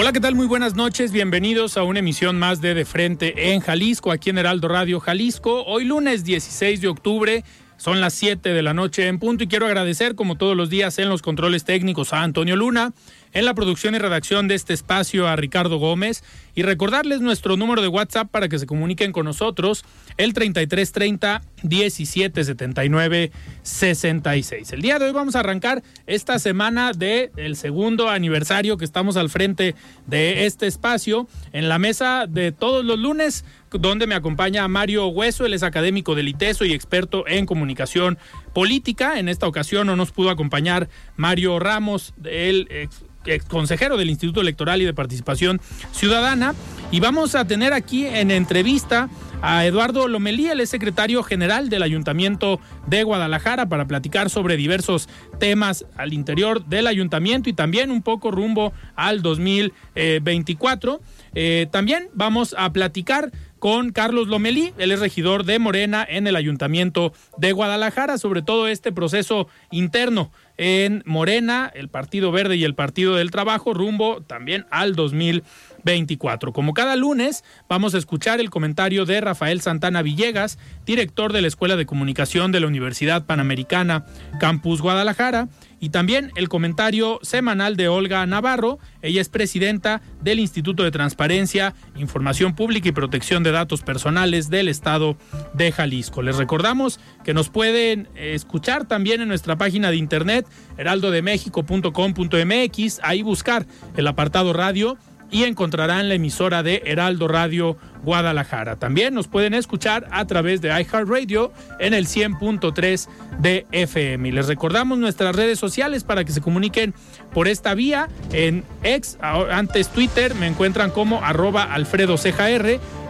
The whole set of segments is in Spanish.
Hola, ¿qué tal? Muy buenas noches. Bienvenidos a una emisión más de De Frente en Jalisco, aquí en Heraldo Radio Jalisco. Hoy lunes 16 de octubre. Son las 7 de la noche en punto y quiero agradecer, como todos los días, en los controles técnicos a Antonio Luna, en la producción y redacción de este espacio a Ricardo Gómez y recordarles nuestro número de WhatsApp para que se comuniquen con nosotros, el 3330 1779 66. El día de hoy vamos a arrancar esta semana del el segundo aniversario que estamos al frente de este espacio en la mesa de todos los lunes donde me acompaña Mario Hueso, él es académico del ITESO y experto en comunicación política. En esta ocasión no nos pudo acompañar Mario Ramos, el ex, consejero del Instituto Electoral y de Participación Ciudadana. Y vamos a tener aquí en entrevista a Eduardo Lomelí, el secretario general del Ayuntamiento de Guadalajara, para platicar sobre diversos temas al interior del ayuntamiento y también un poco rumbo al 2024. Eh, también vamos a platicar con Carlos Lomelí, él es regidor de Morena en el Ayuntamiento de Guadalajara, sobre todo este proceso interno en Morena, el Partido Verde y el Partido del Trabajo, rumbo también al 2024. Como cada lunes, vamos a escuchar el comentario de Rafael Santana Villegas, director de la Escuela de Comunicación de la Universidad Panamericana Campus Guadalajara, y también el comentario semanal de Olga Navarro. Ella es presidenta del Instituto de Transparencia, Información Pública y Protección de Datos Personales del Estado de Jalisco. Les recordamos que nos pueden escuchar también en nuestra página de internet heraldodemexico.com.mx, ahí buscar el apartado radio y encontrarán la emisora de Heraldo Radio Guadalajara. También nos pueden escuchar a través de iHeartRadio en el 100.3 de FM. Y les recordamos nuestras redes sociales para que se comuniquen por esta vía. En ex, antes Twitter, me encuentran como arroba Alfredo Ceja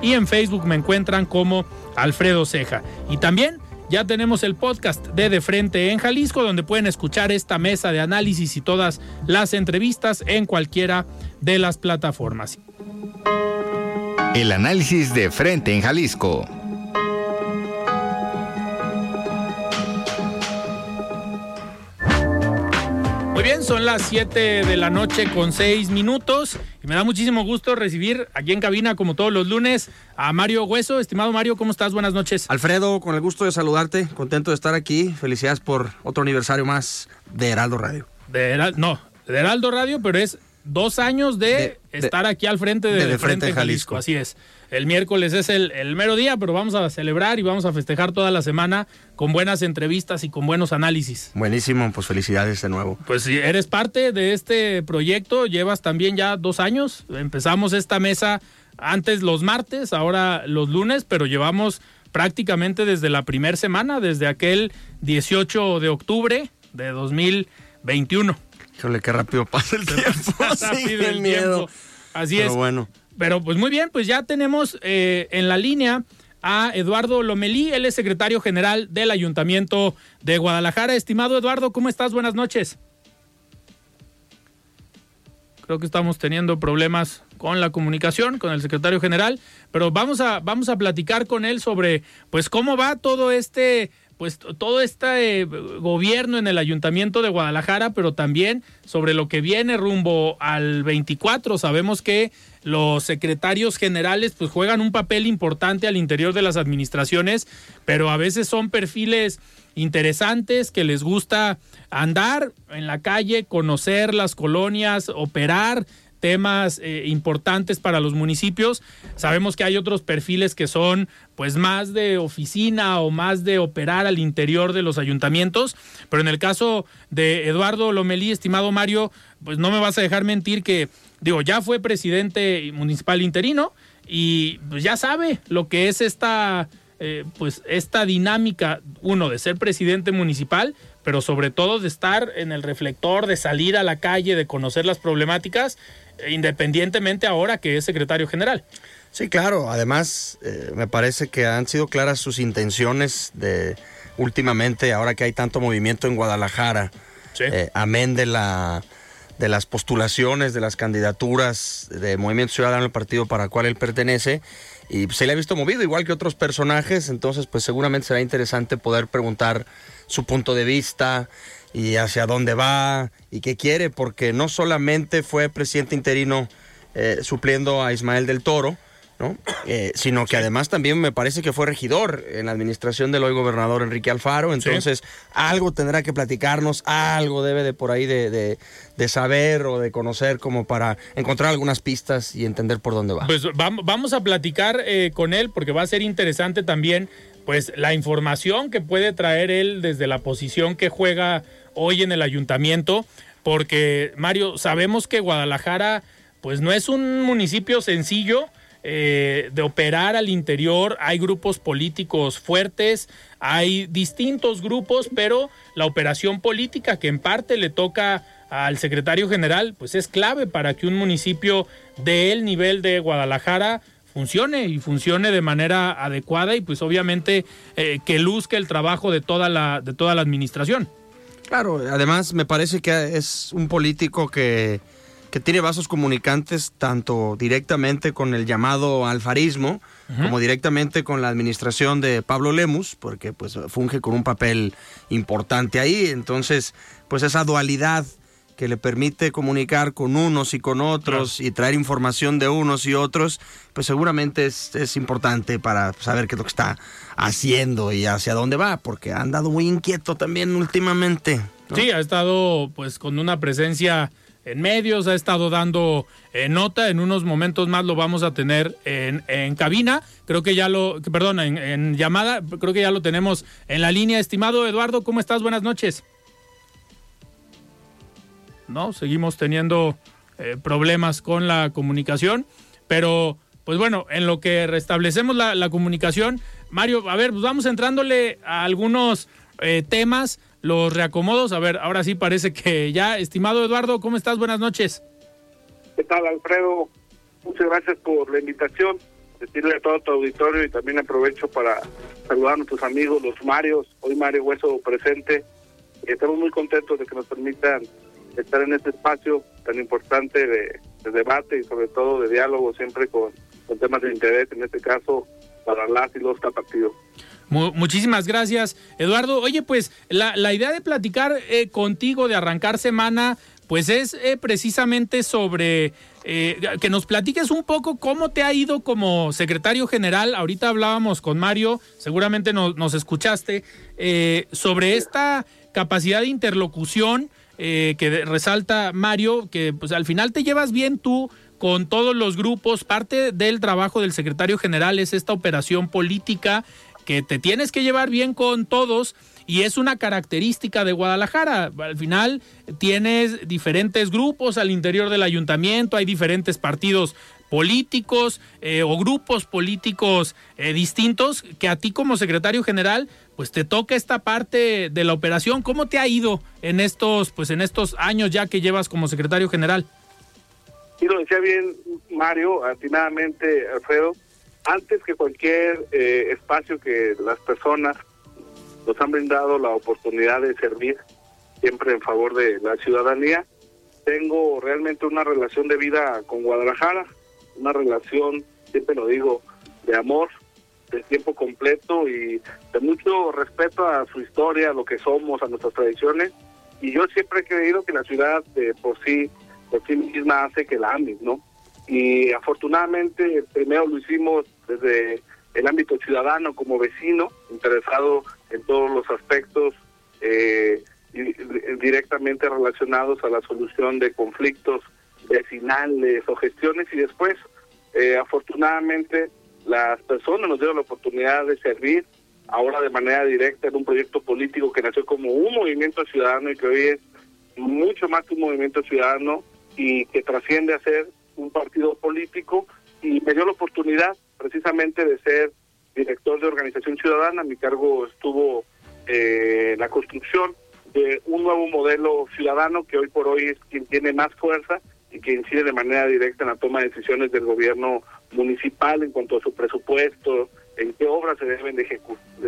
y en Facebook me encuentran como Alfredo Ceja. Y también ya tenemos el podcast de De Frente en Jalisco, donde pueden escuchar esta mesa de análisis y todas las entrevistas en cualquiera de las plataformas. El análisis de Frente en Jalisco. Muy bien, son las 7 de la noche con 6 minutos y me da muchísimo gusto recibir aquí en cabina, como todos los lunes, a Mario Hueso. Estimado Mario, ¿cómo estás? Buenas noches. Alfredo, con el gusto de saludarte, contento de estar aquí. Felicidades por otro aniversario más de Heraldo Radio. De Heraldo, no, de Heraldo Radio, pero es dos años de, de estar aquí al frente de, de, de Frente, Frente Jalisco. Jalisco. Así es. El miércoles es el, el, mero día, pero vamos a celebrar y vamos a festejar toda la semana con buenas entrevistas y con buenos análisis. Buenísimo, pues felicidades de nuevo. Pues si eres parte de este proyecto, llevas también ya dos años. Empezamos esta mesa antes los martes, ahora los lunes, pero llevamos prácticamente desde la primera semana, desde aquel 18 de octubre de 2021. Híjole, qué rápido pasa el tiempo. Rápido el miedo. Tiempo. Así Pero es. bueno. Pero pues muy bien, pues ya tenemos eh, en la línea a Eduardo Lomelí, él es secretario general del Ayuntamiento de Guadalajara. Estimado Eduardo, ¿cómo estás? Buenas noches. Creo que estamos teniendo problemas con la comunicación con el secretario general, pero vamos a vamos a platicar con él sobre pues cómo va todo este pues todo este eh, gobierno en el ayuntamiento de Guadalajara, pero también sobre lo que viene rumbo al 24. Sabemos que los secretarios generales pues juegan un papel importante al interior de las administraciones, pero a veces son perfiles interesantes que les gusta andar en la calle, conocer las colonias, operar temas eh, importantes para los municipios. Sabemos que hay otros perfiles que son pues más de oficina o más de operar al interior de los ayuntamientos, pero en el caso de Eduardo Lomelí, estimado Mario, pues no me vas a dejar mentir que digo, ya fue presidente municipal interino y pues ya sabe lo que es esta eh, pues esta dinámica uno de ser presidente municipal pero sobre todo de estar en el reflector, de salir a la calle, de conocer las problemáticas independientemente ahora que es secretario general. Sí, claro. Además, eh, me parece que han sido claras sus intenciones de últimamente, ahora que hay tanto movimiento en Guadalajara, eh, amén de la de las postulaciones, de las candidaturas de Movimiento Ciudadano, el partido para el cual él pertenece, y se le ha visto movido igual que otros personajes, entonces pues seguramente será interesante poder preguntar su punto de vista, y hacia dónde va y qué quiere, porque no solamente fue presidente interino eh, supliendo a Ismael del Toro, ¿no? Eh, sino que además también me parece que fue regidor en la administración del hoy gobernador Enrique Alfaro, entonces algo tendrá que platicarnos, algo debe de por ahí de, saber o de conocer como para encontrar algunas pistas y entender por dónde va. Pues vamos a platicar eh, con él porque va a ser interesante también pues la información que puede traer él desde la posición que juega hoy en el ayuntamiento, porque Mario, sabemos que Guadalajara pues no es un municipio sencillo eh, de operar al interior, hay grupos políticos fuertes, hay distintos grupos, pero la operación política que en parte le toca al secretario general, pues es clave para que un municipio del nivel de Guadalajara funcione y funcione de manera adecuada y pues obviamente eh, que luzca el trabajo de toda la de toda la administración. Claro, además me parece que es un político que, que tiene vasos comunicantes tanto directamente con el llamado alfarismo como directamente con la administración de Pablo Lemus, porque pues funge con un papel importante ahí, entonces pues esa dualidad que le permite comunicar con unos y con otros y traer información de unos y otros, pues seguramente es, importante para saber qué es lo que está haciendo y hacia dónde va, porque ha andado muy inquieto también últimamente. Sí, ha estado pues con una presencia en medios, ha estado dando eh, nota, en unos momentos más lo vamos a tener en, cabina, creo que ya lo, perdón, en, llamada, creo que ya lo tenemos en la línea. Estimado Eduardo, ¿cómo estás? Buenas noches. ¿no? Seguimos teniendo eh, problemas con la comunicación, pero pues bueno, en lo que restablecemos la, comunicación, Mario, a ver, pues vamos entrándole a algunos eh, temas, los reacomodos, a ver, ahora sí parece que ya, estimado Eduardo, ¿cómo estás? Buenas noches. ¿Qué tal, Alfredo? Muchas gracias por la invitación, decirle a todo tu auditorio y también aprovecho para saludar a nuestros amigos, los Marios, hoy Mario Hueso presente, estamos muy contentos de que nos permitan estar en este espacio tan importante de, debate y sobre todo de diálogo siempre con, temas de interés, en este caso para las y los tapatíos. Muchísimas gracias, Eduardo. Oye, pues la, idea de platicar eh, contigo, de arrancar semana, pues es eh, precisamente sobre eh, que nos platiques un poco cómo te ha ido como secretario general. Ahorita hablábamos con Mario, seguramente nos, escuchaste, sobre esta capacidad de interlocución eh, que resalta Mario, que pues al final te llevas bien tú con todos los grupos. Parte del trabajo del secretario general es esta operación política que te tienes que llevar bien con todos y es una característica de Guadalajara. Al final tienes diferentes grupos al interior del ayuntamiento, hay diferentes partidos políticos eh, o grupos políticos eh, distintos que a ti como secretario general pues te toca esta parte de la operación. ¿Cómo te ha ido en estos pues en estos años ya que llevas como secretario general? Sí, lo decía bien Mario, atinadamente Alfredo, antes que cualquier eh, espacio que las personas nos han brindado la oportunidad de servir siempre en favor de la ciudadanía, tengo realmente una relación de vida con Guadalajara, una relación, siempre lo digo, de amor, de tiempo completo y de mucho respeto a su historia, a lo que somos, a nuestras tradiciones. Y yo siempre he creído que la ciudad de por sí, por sí misma hace que la ames, ¿no? Y afortunadamente primero lo hicimos desde el ámbito ciudadano como vecino, interesado en todos los aspectos eh, directamente relacionados a la solución de conflictos vecinales o gestiones. Y después, eh, afortunadamente, las personas nos dieron la oportunidad de servir ahora de manera directa en un proyecto político que nació como un movimiento ciudadano y que hoy es mucho más que un movimiento ciudadano y que trasciende a ser un partido político. Y me dio la oportunidad precisamente de ser director de organización ciudadana. Mi cargo estuvo eh, la construcción de un nuevo modelo ciudadano que hoy por hoy es quien tiene más fuerza y que incide de manera directa en la toma de decisiones del gobierno municipal en cuanto a su presupuesto, en qué obras se deben de,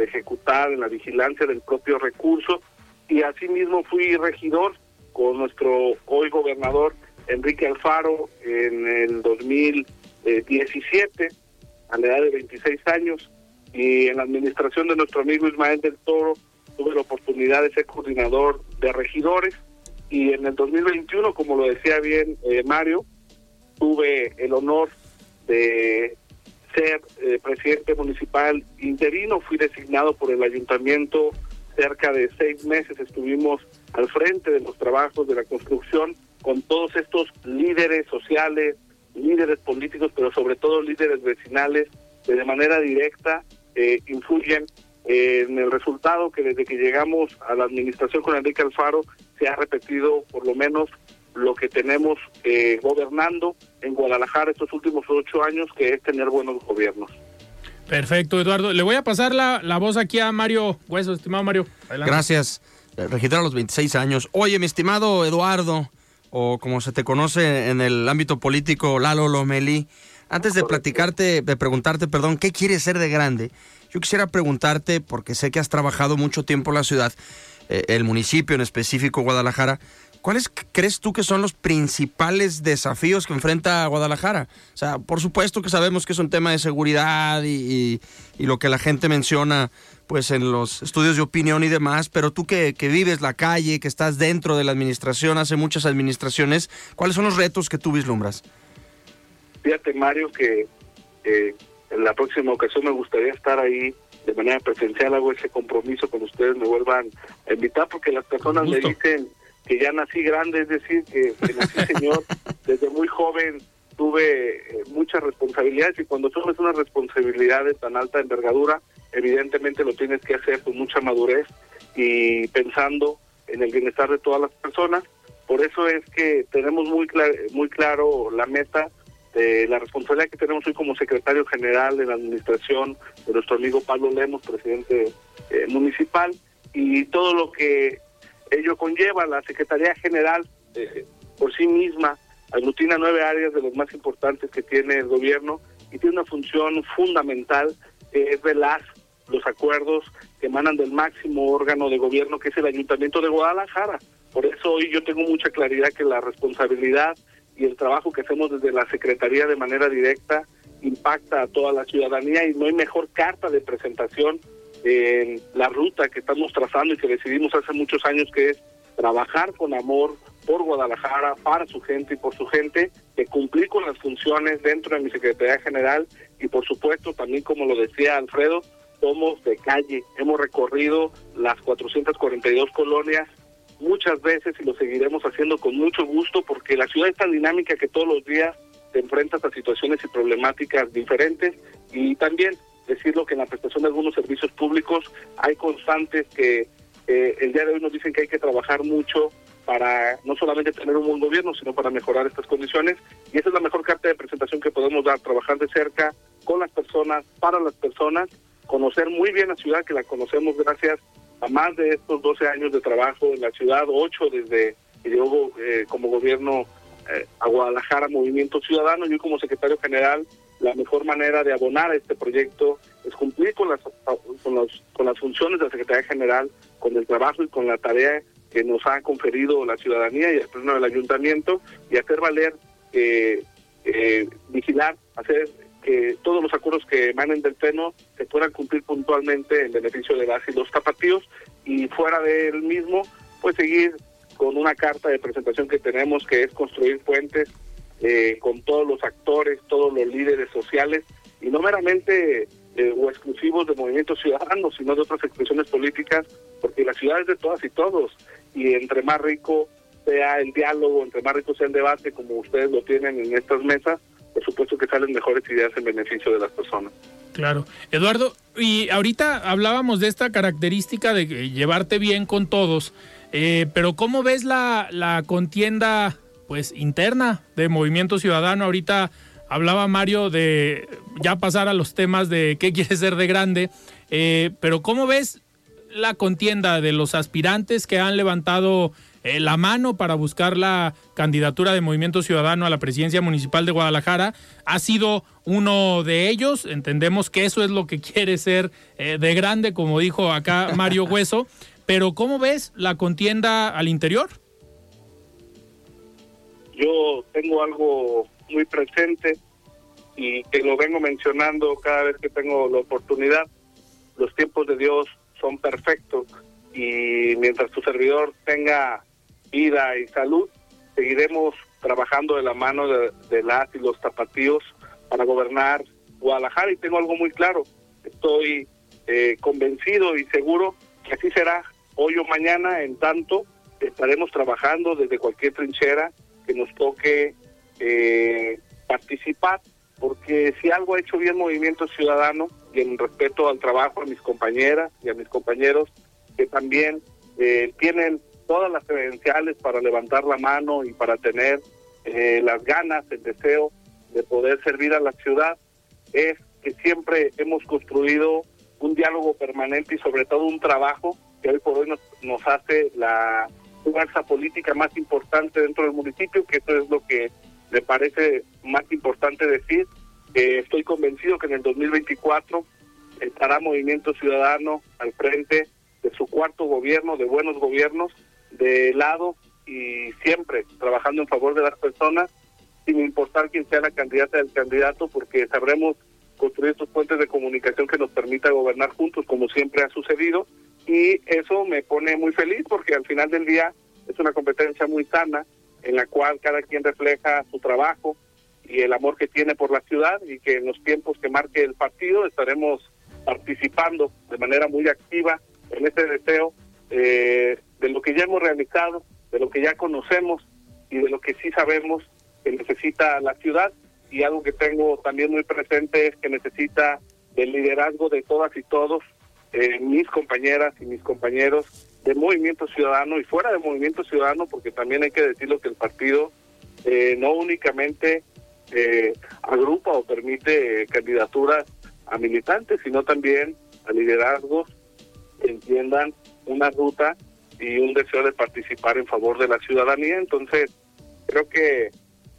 ejecutar, en la vigilancia del propio recurso. Y asimismo fui regidor con nuestro hoy gobernador Enrique Alfaro en el 2017, a la edad de 26 años, y en la administración de nuestro amigo Ismael del Toro tuve la oportunidad de ser coordinador de regidores y en el 2021, como lo decía bien eh, Mario, tuve el honor de ser eh, presidente municipal interino, fui designado por el ayuntamiento cerca de seis meses, estuvimos al frente de los trabajos de la construcción con todos estos líderes sociales, líderes políticos, pero sobre todo líderes vecinales, que de manera directa eh, influyen en el resultado que desde que llegamos a la administración con Enrique Alfaro se ha repetido por lo menos lo que tenemos eh, gobernando en Guadalajara estos últimos ocho años, que es tener buenos gobiernos. Perfecto, Eduardo. Le voy a pasar la, la voz aquí a Mario Hueso, estimado Mario. Gracias. Eh, registrar a los 26 años. Oye, mi estimado Eduardo, o como se te conoce en el ámbito político, Lalo Lomeli, antes de platicarte, de preguntarte, perdón, ¿qué quieres ser de grande? Yo quisiera preguntarte, porque sé que has trabajado mucho tiempo en la ciudad, eh, el municipio en específico, Guadalajara, ¿cuáles crees tú que son los principales desafíos que enfrenta Guadalajara? O sea, por supuesto que sabemos que es un tema de seguridad y, lo que la gente menciona pues en los estudios de opinión y demás, pero tú que, que, vives la calle, que estás dentro de la administración, hace muchas administraciones, ¿cuáles son los retos que tú vislumbras? Fíjate, Mario, que eh, en la próxima ocasión me gustaría estar ahí de manera presencial, hago ese compromiso con ustedes, me vuelvan a invitar porque las personas me dicen que ya nací grande, es decir, que, nací señor, desde muy joven tuve eh, muchas responsabilidades y cuando tomas una responsabilidad de tan alta envergadura, evidentemente lo tienes que hacer con mucha madurez y pensando en el bienestar de todas las personas. Por eso es que tenemos muy, muy claro la meta de la responsabilidad que tenemos hoy como secretario general de la administración de nuestro amigo Pablo Lemos, presidente eh, municipal, y todo lo que ello conlleva. La Secretaría General eh, por sí misma aglutina nueve áreas de los más importantes que tiene el gobierno y tiene una función fundamental que es velar los acuerdos que emanan del máximo órgano de gobierno que es el Ayuntamiento de Guadalajara. Por eso hoy yo tengo mucha claridad que la responsabilidad y el trabajo que hacemos desde la Secretaría de manera directa impacta a toda la ciudadanía y no hay mejor carta de presentación en la ruta que estamos trazando y que decidimos hace muchos años que es trabajar con amor por Guadalajara, para su gente y por su gente, que cumplir con las funciones dentro de mi Secretaría General y por supuesto también como lo decía Alfredo, somos de calle, hemos recorrido las 442 colonias muchas veces y lo seguiremos haciendo con mucho gusto porque la ciudad es tan dinámica que todos los días te enfrentas a situaciones y problemáticas diferentes. Y también decirlo que en la prestación de algunos servicios públicos hay constantes que eh, el día de hoy nos dicen que hay que trabajar mucho para no solamente tener un buen gobierno, sino para mejorar estas condiciones. Y esa es la mejor carta de presentación que podemos dar, trabajar de cerca con las personas, para las personas, conocer muy bien la ciudad, que la conocemos gracias a más de estos 12 años de trabajo en la ciudad, 8 desde que llegó eh, como gobierno eh, a Guadalajara Movimiento Ciudadano, yo como secretario general, la mejor manera de abonar a este proyecto es cumplir con las, con, los, con las funciones de la Secretaría General, con el trabajo y con la tarea que nos ha conferido la ciudadanía y el pleno del ayuntamiento y hacer valer, eh, vigilar, hacer que todos los acuerdos que emanen del Pleno se puedan cumplir puntualmente en beneficio de las y los tapatíos y fuera del mismo, pues seguir con una carta de presentación que tenemos que es construir puentes eh, con todos los actores, todos los líderes sociales y no meramente eh, o exclusivos de movimientos ciudadanos, sino de otras expresiones políticas, porque la ciudad es de todas y todos y entre más rico sea el diálogo, entre más rico sea el debate, como ustedes lo tienen en estas mesas, por supuesto que salen mejores ideas en beneficio de las personas. Claro. Eduardo, y ahorita hablábamos de esta característica de llevarte bien con todos, eh, pero ¿cómo ves la, la contienda pues interna de Movimiento Ciudadano? Ahorita hablaba Mario de ya pasar a los temas de qué quiere ser de grande, eh, pero ¿cómo ves la contienda de los aspirantes que han levantado eh, la mano para buscar la candidatura de Movimiento Ciudadano a la presidencia municipal de Guadalajara. Ha sido uno de ellos. Entendemos que eso es lo que quiere ser eh, de grande, como dijo acá Mario Hueso. Pero ¿cómo ves la contienda al interior? Yo tengo algo muy presente y que lo vengo mencionando cada vez que tengo la oportunidad. Los tiempos de Dios son perfectos y mientras tu servidor tenga vida y salud, seguiremos trabajando de la mano de, las y los tapatíos para gobernar Guadalajara. Y tengo algo muy claro, estoy eh, convencido y seguro que así será hoy o mañana, en tanto estaremos trabajando desde cualquier trinchera que nos toque eh, participar, porque si algo ha hecho bien Movimiento Ciudadano y en respeto al trabajo a mis compañeras y a mis compañeros que también eh, tienen todas las credenciales para levantar la mano y para tener eh, las ganas, el deseo de poder servir a la ciudad, es que siempre hemos construido un diálogo permanente y sobre todo un trabajo que hoy por hoy nos, nos hace la fuerza política más importante dentro del municipio, que eso es lo que me parece más importante decir. estoy convencido que en el 2024 estará Movimiento Ciudadano al frente de su cuarto gobierno, de buenos gobiernos, de lado y siempre trabajando en favor de las personas, sin importar quién sea la candidata del candidato, porque sabremos construir estos puentes de comunicación que nos permita gobernar juntos, como siempre ha sucedido, y eso me pone muy feliz porque al final del día es una competencia muy sana en la cual cada quien refleja su trabajo y el amor que tiene por la ciudad y que en los tiempos que marque el partido estaremos participando de manera muy activa en este deseo eh, de lo que ya hemos realizado, de lo que ya conocemos y de lo que sí sabemos que necesita la ciudad. Y algo que tengo también muy presente es que necesita del liderazgo de todas y todos, eh, mis compañeras y mis compañeros de Movimiento Ciudadano y fuera de Movimiento Ciudadano, porque también hay que decirlo que el partido eh, no únicamente eh, agrupa o permite candidaturas a militantes, sino también a liderazgos que entiendan una ruta y un deseo de participar en favor de la ciudadanía. Entonces, creo que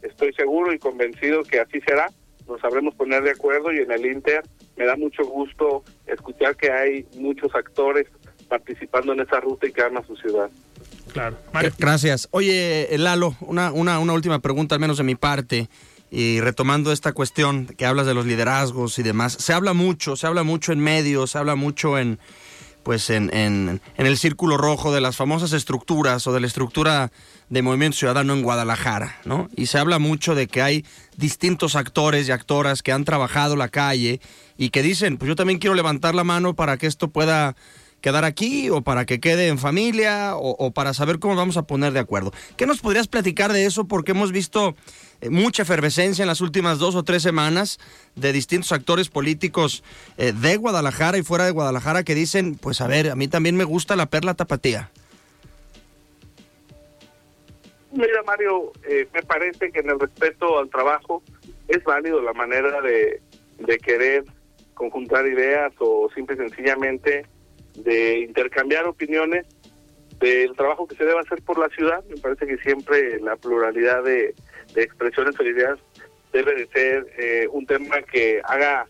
estoy seguro y convencido que así será. Nos sabremos poner de acuerdo y en el Inter me da mucho gusto escuchar que hay muchos actores participando en esa ruta y que aman su ciudad. Claro. Gracias. Oye, Lalo, una, una, una última pregunta, al menos de mi parte. Y retomando esta cuestión que hablas de los liderazgos y demás, se habla mucho, se habla mucho en medios, se habla mucho en, pues en, en, el círculo rojo de las famosas estructuras o de la estructura de Movimiento Ciudadano en Guadalajara, ¿no? Y se habla mucho de que hay distintos actores y actoras que han trabajado la calle y que dicen, pues yo también quiero levantar la mano para que esto pueda quedar aquí o para que quede en familia o, para saber cómo vamos a poner de acuerdo. ¿Qué nos podrías platicar de eso? Porque hemos visto mucha efervescencia en las últimas dos o tres semanas de distintos actores políticos eh, de Guadalajara y fuera de Guadalajara que dicen, pues a ver, a mí también me gusta la perla tapatía. Mira, Mario, eh, me parece que en el respeto al trabajo es válido la manera de, de querer conjuntar ideas o simple y sencillamente de intercambiar opiniones del trabajo que se debe hacer por la ciudad. Me parece que siempre la pluralidad de, expresiones o ideas debe de ser eh, un tema que haga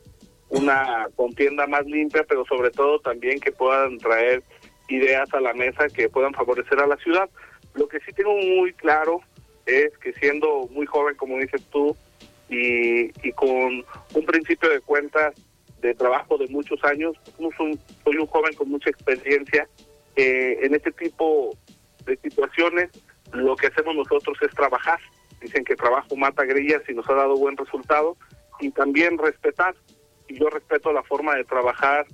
una contienda más limpia, pero sobre todo también que puedan traer ideas a la mesa que puedan favorecer a la ciudad. Lo que sí tengo muy claro es que siendo muy joven, como dices tú, y, y con un principio de cuentas de trabajo de muchos años. soy un joven con mucha experiencia. En este tipo de situaciones lo que hacemos nosotros es trabajar. Dicen que trabajo mata grillas y nos ha dado buen resultado. Y también respetar. Y yo respeto la forma de trabajar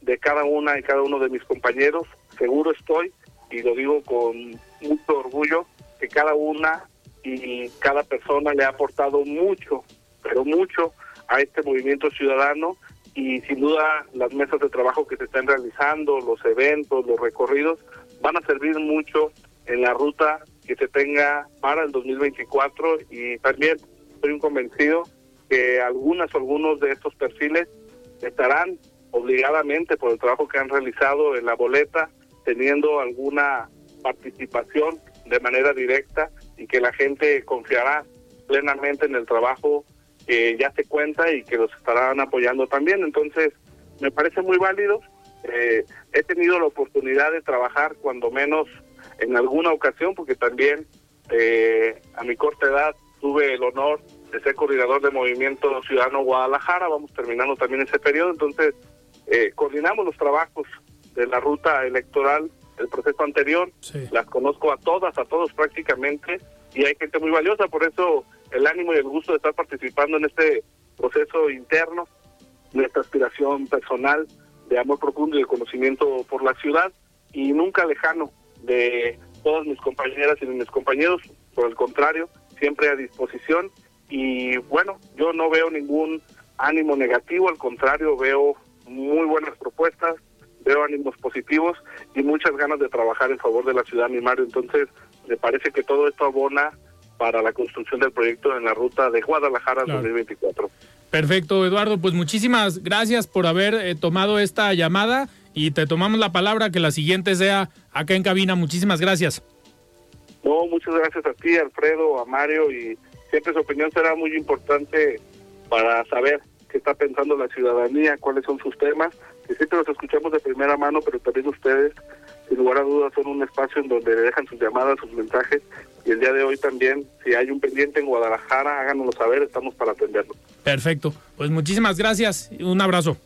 de cada una y cada uno de mis compañeros. Seguro estoy, y lo digo con mucho orgullo, que cada una y cada persona le ha aportado mucho, pero mucho a este movimiento ciudadano y sin duda las mesas de trabajo que se están realizando, los eventos, los recorridos, van a servir mucho en la ruta que se tenga para el 2024 y también estoy convencido que algunas o algunos de estos perfiles estarán obligadamente por el trabajo que han realizado en la boleta teniendo alguna participación de manera directa y que la gente confiará plenamente en el trabajo que ya se cuenta y que los estarán apoyando también. Entonces, me parece muy válido. Eh, he tenido la oportunidad de trabajar cuando menos en alguna ocasión, porque también eh, a mi corta edad tuve el honor de ser coordinador de Movimiento Ciudadano Guadalajara, vamos terminando también ese periodo, entonces eh, coordinamos los trabajos de la ruta electoral del proceso anterior, las conozco a todas, a todos prácticamente, y hay gente muy valiosa, por eso el ánimo y el gusto de estar participando en este proceso interno, nuestra aspiración personal de amor profundo y de conocimiento por la ciudad, y nunca lejano de todas mis compañeras y mis compañeros, por el contrario, siempre a disposición, y bueno, yo no veo ningún ánimo negativo, al contrario, veo muy buenas propuestas, veo ánimos positivos y muchas ganas de trabajar en favor de la ciudad, mi Mario. Entonces, me parece que todo esto abona para la construcción del proyecto en la ruta de Guadalajara 2024. Perfecto, Eduardo. Pues muchísimas gracias por haber eh, tomado esta llamada y te tomamos la palabra que la siguiente sea acá en cabina. Muchísimas gracias. No, muchas gracias a ti, Alfredo, a Mario y siempre su opinión será muy importante para saber qué está pensando la ciudadanía, cuáles son sus temas que siempre los escuchamos de primera mano, pero también ustedes, sin lugar a dudas, son un espacio en donde dejan sus llamadas, sus mensajes. Y el día de hoy también, si hay un pendiente en Guadalajara, háganoslo saber, estamos para atenderlo. Perfecto. Pues muchísimas gracias. Un abrazo.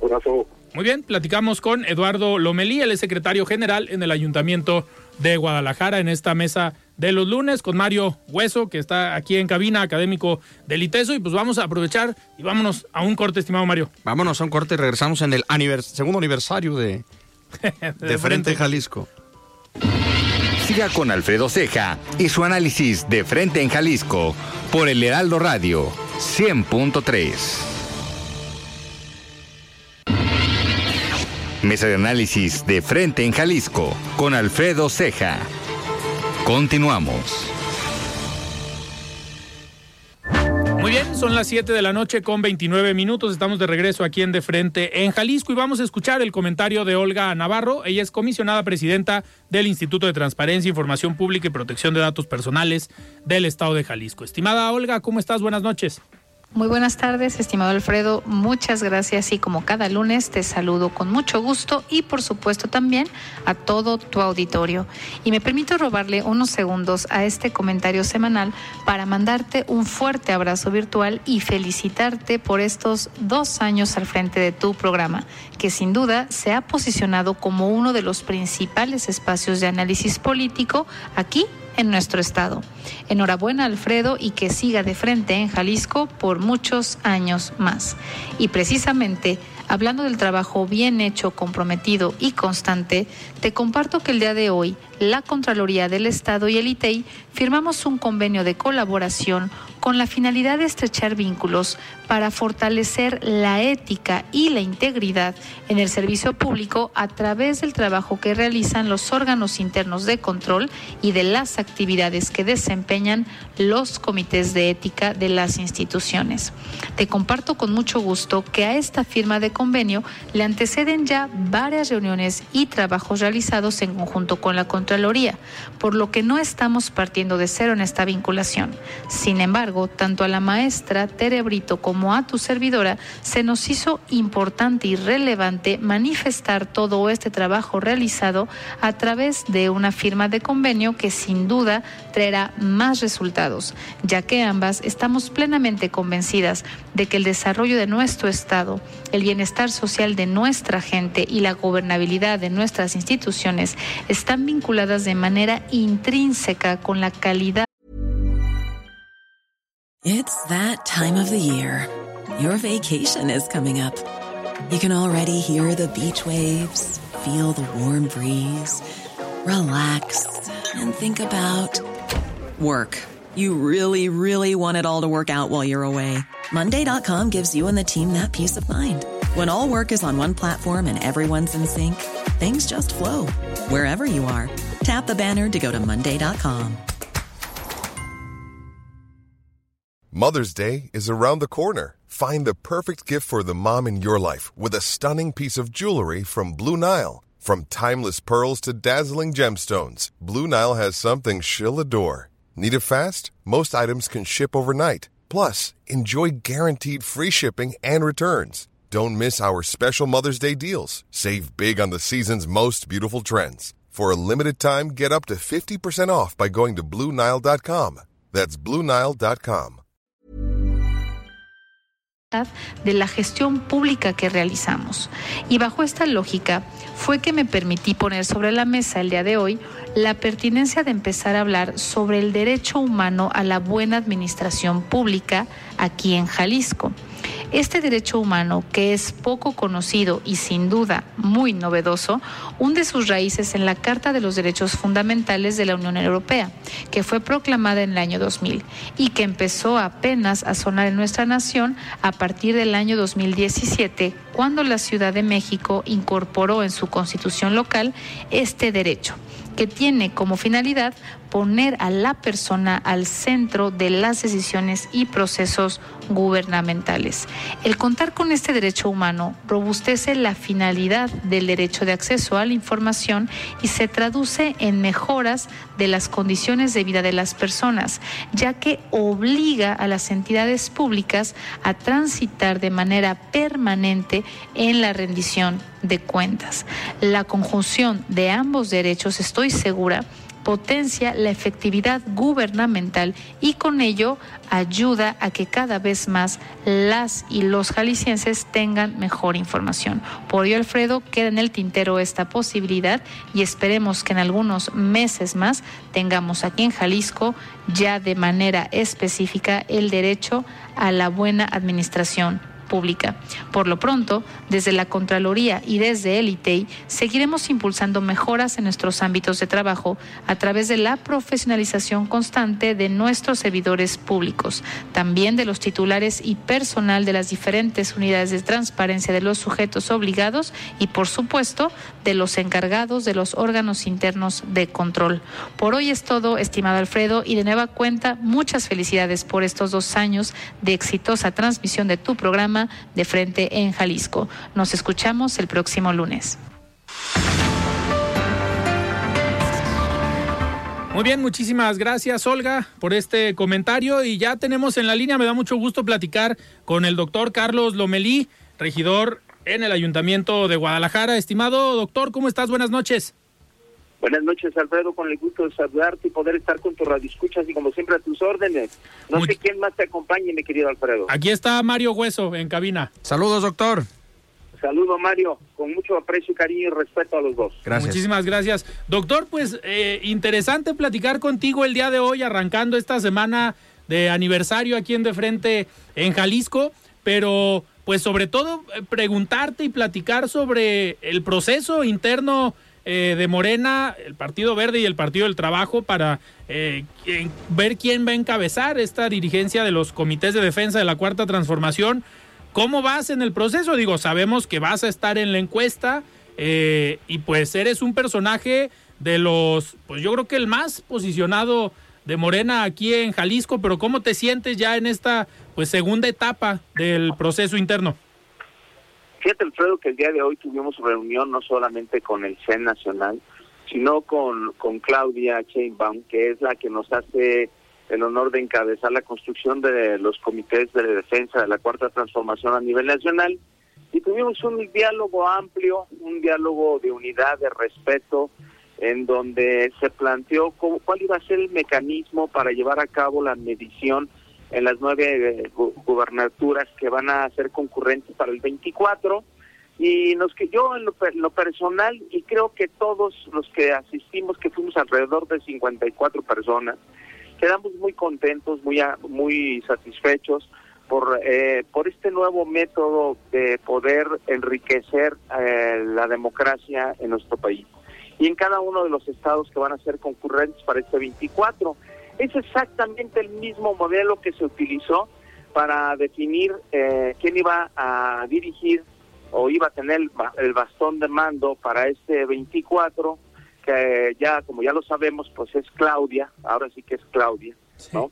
Un abrazo. Muy bien, platicamos con Eduardo Lomelí, el secretario general en el Ayuntamiento de Guadalajara en esta mesa de los lunes con Mario Hueso, que está aquí en cabina académico del ITESO. Y pues vamos a aprovechar y vámonos a un corte, estimado Mario. Vámonos a un corte y regresamos en el segundo aniversario de, de, Frente Jalisco. Siga con Alfredo Ceja y su análisis de Frente en Jalisco por el Heraldo Radio 100.3. Mesa de análisis de Frente en Jalisco con Alfredo Ceja. Continuamos. Muy bien, son las 7 de la noche con 29 minutos. Estamos de regreso aquí en De Frente en Jalisco y vamos a escuchar el comentario de Olga Navarro. Ella es comisionada presidenta del Instituto de Transparencia, Información Pública y Protección de Datos Personales del Estado de Jalisco. Estimada Olga, ¿cómo estás? Buenas noches. Muy buenas tardes, estimado Alfredo. Muchas gracias y como cada lunes te saludo con mucho gusto y por supuesto también a todo tu auditorio. Y me permito robarle unos segundos a este comentario semanal para mandarte un fuerte abrazo virtual y felicitarte por estos dos años al frente de tu programa, que sin duda se ha posicionado como uno de los principales espacios de análisis político aquí en nuestro estado. Enhorabuena Alfredo y que siga de frente en Jalisco por muchos años más. Y precisamente hablando del trabajo bien hecho, comprometido y constante, te comparto que el día de hoy la Contraloría del Estado y el ITEI firmamos un convenio de colaboración con la finalidad de estrechar vínculos para fortalecer la ética y la integridad en el servicio público a través del trabajo que realizan los órganos internos de control y de las actividades que desempeñan los comités de ética de las instituciones. Te comparto con mucho gusto que a esta firma de convenio le anteceden ya varias reuniones y trabajos realizados en conjunto con la Contraloría, por lo que no estamos partiendo de cero en esta vinculación. Sin embargo, tanto a la maestra Tere Brito como a tu servidora se nos hizo importante y relevante manifestar todo este trabajo realizado a través de una firma de convenio que sin duda traerá más resultados, ya que ambas estamos plenamente convencidas de que el desarrollo de nuestro Estado, el bienestar social de nuestra gente y la gobernabilidad de nuestras instituciones están vinculadas de manera intrínseca con la calidad. It's that time of the year. Your vacation is coming up. You can already hear the beach waves, feel the warm breeze, relax and think about work. You really, really want it all to work out while you're away. Monday.com gives you and the team that peace of mind. When all work is on one platform and everyone's in sync, things just flow wherever you are. Tap the banner to go to Monday.com. Mother's Day is around the corner. Find the perfect gift for the mom in your life with a stunning piece of jewelry from Blue Nile. From timeless pearls to dazzling gemstones, Blue Nile has something she'll adore. Need it fast? Most items can ship overnight. Plus, enjoy guaranteed free shipping and returns. Don't miss our special Mother's Day deals. Save big on the season's most beautiful trends. For a limited time, get up to 50% off by going to Bluenile.com. That's Bluenile.com. de la gestión pública que realizamos. Y bajo esta lógica fue que me permití poner sobre la mesa el día de hoy la pertinencia de empezar a hablar sobre el derecho humano a la buena administración pública aquí en Jalisco. Este derecho humano, que es poco conocido y sin duda muy novedoso, hunde sus raíces en la Carta de los Derechos Fundamentales de la Unión Europea, que fue proclamada en el año 2000 y que empezó apenas a sonar en nuestra nación a partir del año 2017, cuando la Ciudad de México incorporó en su constitución local este derecho que tiene como finalidad poner a la persona al centro de las decisiones y procesos gubernamentales. El contar con este derecho humano robustece la finalidad del derecho de acceso a la información y se traduce en mejoras de las condiciones de vida de las personas, ya que obliga a las entidades públicas a transitar de manera permanente en la rendición de cuentas. La conjunción de ambos derechos, estoy segura, potencia la efectividad gubernamental y con ello ayuda a que cada vez más las y los jaliscienses tengan mejor información. Por ello, Alfredo, queda en el tintero esta posibilidad y esperemos que en algunos meses más tengamos aquí en Jalisco ya de manera específica el derecho a la buena administración pública. Por lo pronto, desde la Contraloría y desde el ITEI, seguiremos impulsando mejoras en nuestros ámbitos de trabajo a través de la profesionalización constante de nuestros servidores públicos, también de los titulares y personal de las diferentes unidades de transparencia de los sujetos obligados y, por supuesto, de los encargados de los órganos internos de control. Por hoy es todo, estimado Alfredo, y de nueva cuenta, muchas felicidades por estos dos años de exitosa transmisión de tu programa de Frente en Jalisco. Nos escuchamos el próximo lunes. Muy bien, muchísimas gracias Olga por este comentario y ya tenemos en la línea, me da mucho gusto platicar con el doctor Carlos Lomelí, regidor en el Ayuntamiento de Guadalajara. Estimado doctor, ¿cómo estás? Buenas noches. Buenas noches, Alfredo, con el gusto de saludarte y poder estar con tus radioescuchas y como siempre a tus órdenes. No sé quién más te acompañe, mi querido Alfredo. Aquí está Mario Hueso en cabina. Saludos, doctor. Saludo, Mario, con mucho aprecio, cariño y respeto a los dos. Gracias. Muchísimas gracias. Doctor, pues eh, interesante platicar contigo el día de hoy, arrancando esta semana de aniversario aquí en De Frente en Jalisco, pero pues sobre todo eh, preguntarte y platicar sobre el proceso interno eh, de Morena, el Partido Verde y el Partido del Trabajo para eh, ver quién va a encabezar esta dirigencia de los comités de defensa de la Cuarta Transformación. ¿Cómo vas en el proceso? Digo, sabemos que vas a estar en la encuesta eh, y pues eres un personaje de los, pues yo creo que el más posicionado de Morena aquí en Jalisco, pero ¿cómo te sientes ya en esta pues segunda etapa del proceso interno? Fíjate, Alfredo, que el día de hoy tuvimos reunión no solamente con el CEN Nacional, sino con, con Claudia Chainbaum, que es la que nos hace el honor de encabezar la construcción de los comités de defensa de la cuarta transformación a nivel nacional. Y tuvimos un diálogo amplio, un diálogo de unidad, de respeto, en donde se planteó cómo, cuál iba a ser el mecanismo para llevar a cabo la medición en las nueve eh, gubernaturas que van a ser concurrentes para el 24 y nos que yo en lo, personal y creo que todos los que asistimos que fuimos alrededor de 54 personas quedamos muy contentos muy muy satisfechos por, eh, por este nuevo método de poder enriquecer eh, la democracia en nuestro país y en cada uno de los estados que van a ser concurrentes para este 24. Es exactamente el mismo modelo que se utilizó para definir eh, quién iba a dirigir o iba a tener el bastón de mando para este 24, que ya, como ya lo sabemos, pues es Claudia, ahora sí que es Claudia, ¿no?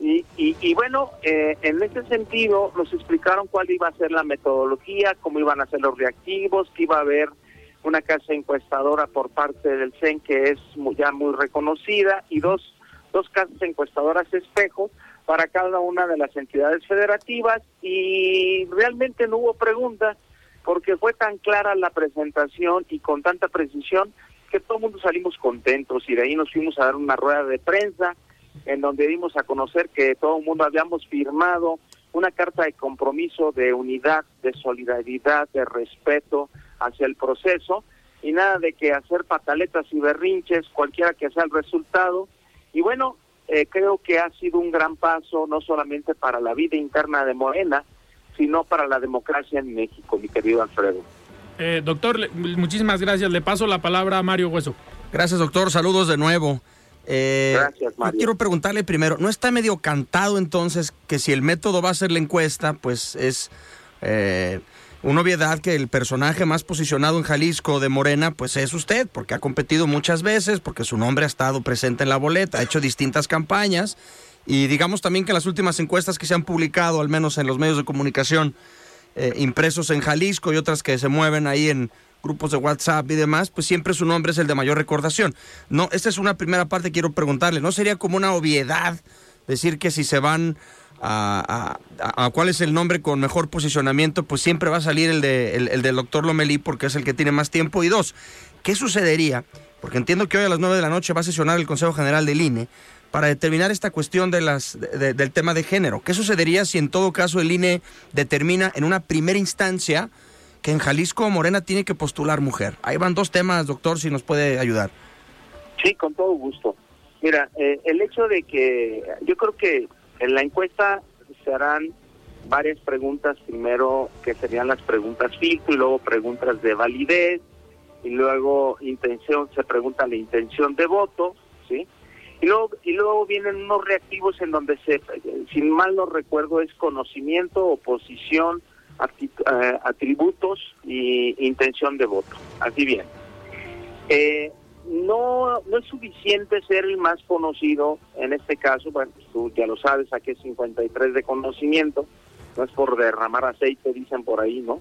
Y, y, bueno, eh, en ese sentido nos explicaron cuál iba a ser la metodología, cómo iban a ser los reactivos, que iba a haber una casa encuestadora por parte del CEN que es ya muy reconocida y dos, dos casas encuestadoras espejo para cada una de las entidades federativas y realmente no hubo preguntas porque fue tan clara la presentación y con tanta precisión que todo el mundo salimos contentos y de ahí nos fuimos a dar una rueda de prensa en donde dimos a conocer que todo el mundo habíamos firmado una carta de compromiso de unidad, de solidaridad, de respeto hacia el proceso y nada de que hacer pataletas y berrinches, cualquiera que sea el resultado. Y bueno, eh, creo que ha sido un gran paso no solamente para la vida interna de Morena, sino para la democracia en México, mi querido Alfredo. Eh, doctor, muchísimas gracias. Le paso la palabra a Mario Hueso. Gracias, doctor. Saludos de nuevo. Eh, gracias, Mario. quiero preguntarle primero, ¿no está medio cantado entonces que si el método va a ser la encuesta, pues es eh, una obviedad que el personaje más posicionado en Jalisco de Morena, pues es usted, porque ha competido muchas veces, porque su nombre ha estado presente en la boleta, ha hecho distintas campañas y digamos también que las últimas encuestas que se han publicado, al menos en los medios de comunicación eh, impresos en Jalisco y otras que se mueven ahí en grupos de WhatsApp y demás, pues siempre su nombre es el de mayor recordación. No, esta es una primera parte quiero preguntarle, ¿no sería como una obviedad decir que si se van a, a, cuál es el nombre con mejor posicionamiento, pues siempre va a salir el, de, el, el del doctor Lomelí porque es el que tiene más tiempo? Y dos, ¿qué sucedería? Porque entiendo que hoy a las 9 de la noche va a sesionar el Consejo General del INE para determinar esta cuestión de las, del tema de género. ¿Qué sucedería si en todo caso el INE determina en una primera instancia que en Jalisco Morena tiene que postular mujer? Ahí van dos temas, doctor, si nos puede ayudar. Sí, con todo gusto. Mira, eh, el hecho de que yo creo que en la encuesta se harán varias preguntas, primero que serían las preguntas filtro y luego preguntas de validez y luego intención, se pregunta la intención de voto, ¿sí? Y luego, y luego vienen unos reactivos en donde, se, sin mal no recuerdo, es conocimiento, oposición, eh, atributos y intención de voto. Así bien. Eh, no, no es suficiente ser el más conocido en este caso, bueno, tú ya lo sabes, aquí es 53 de conocimiento, no es por derramar aceite, dicen por ahí, ¿no?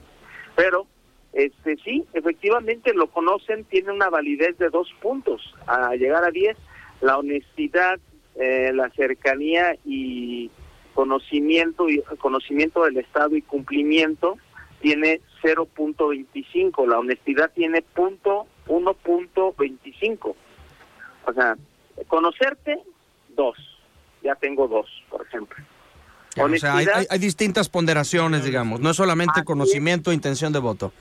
Pero este sí, efectivamente lo conocen, tiene una validez de dos puntos, a llegar a 10 la honestidad, eh, la cercanía y conocimiento y conocimiento del Estado y cumplimiento tiene 0.25, la honestidad tiene punto 1.25. O sea, conocerte, dos. Ya tengo dos, por ejemplo. o sea, hay, distintas ponderaciones, digamos, no es solamente conocimiento e intención de voto.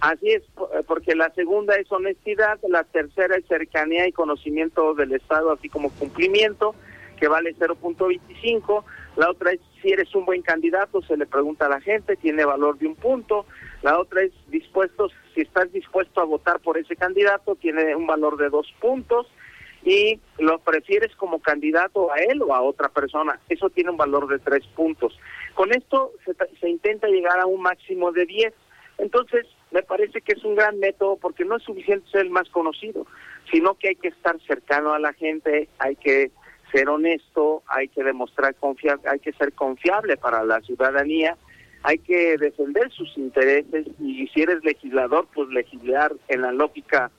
Así es, eh, porque la segunda es honestidad, la tercera es cercanía y conocimiento del Estado, así como cumplimiento, que vale 0.25. La otra es si eres un buen candidato, se le pregunta a la gente, tiene valor de un punto. La otra es dispuestos, si estás dispuesto a votar por ese candidato, tiene un valor de dos puntos. Y lo prefieres como candidato a él o a otra persona, eso tiene un valor de tres puntos. Con esto se, se intenta llegar a un máximo de diez. Entonces, me parece que es un gran método porque no es suficiente ser el más conocido, sino que hay que estar cercano a la gente, hay que ser honesto, hay que demostrar confianza, hay que ser confiable para la ciudadanía, hay que defender sus intereses y si eres legislador, pues legislar en la lógica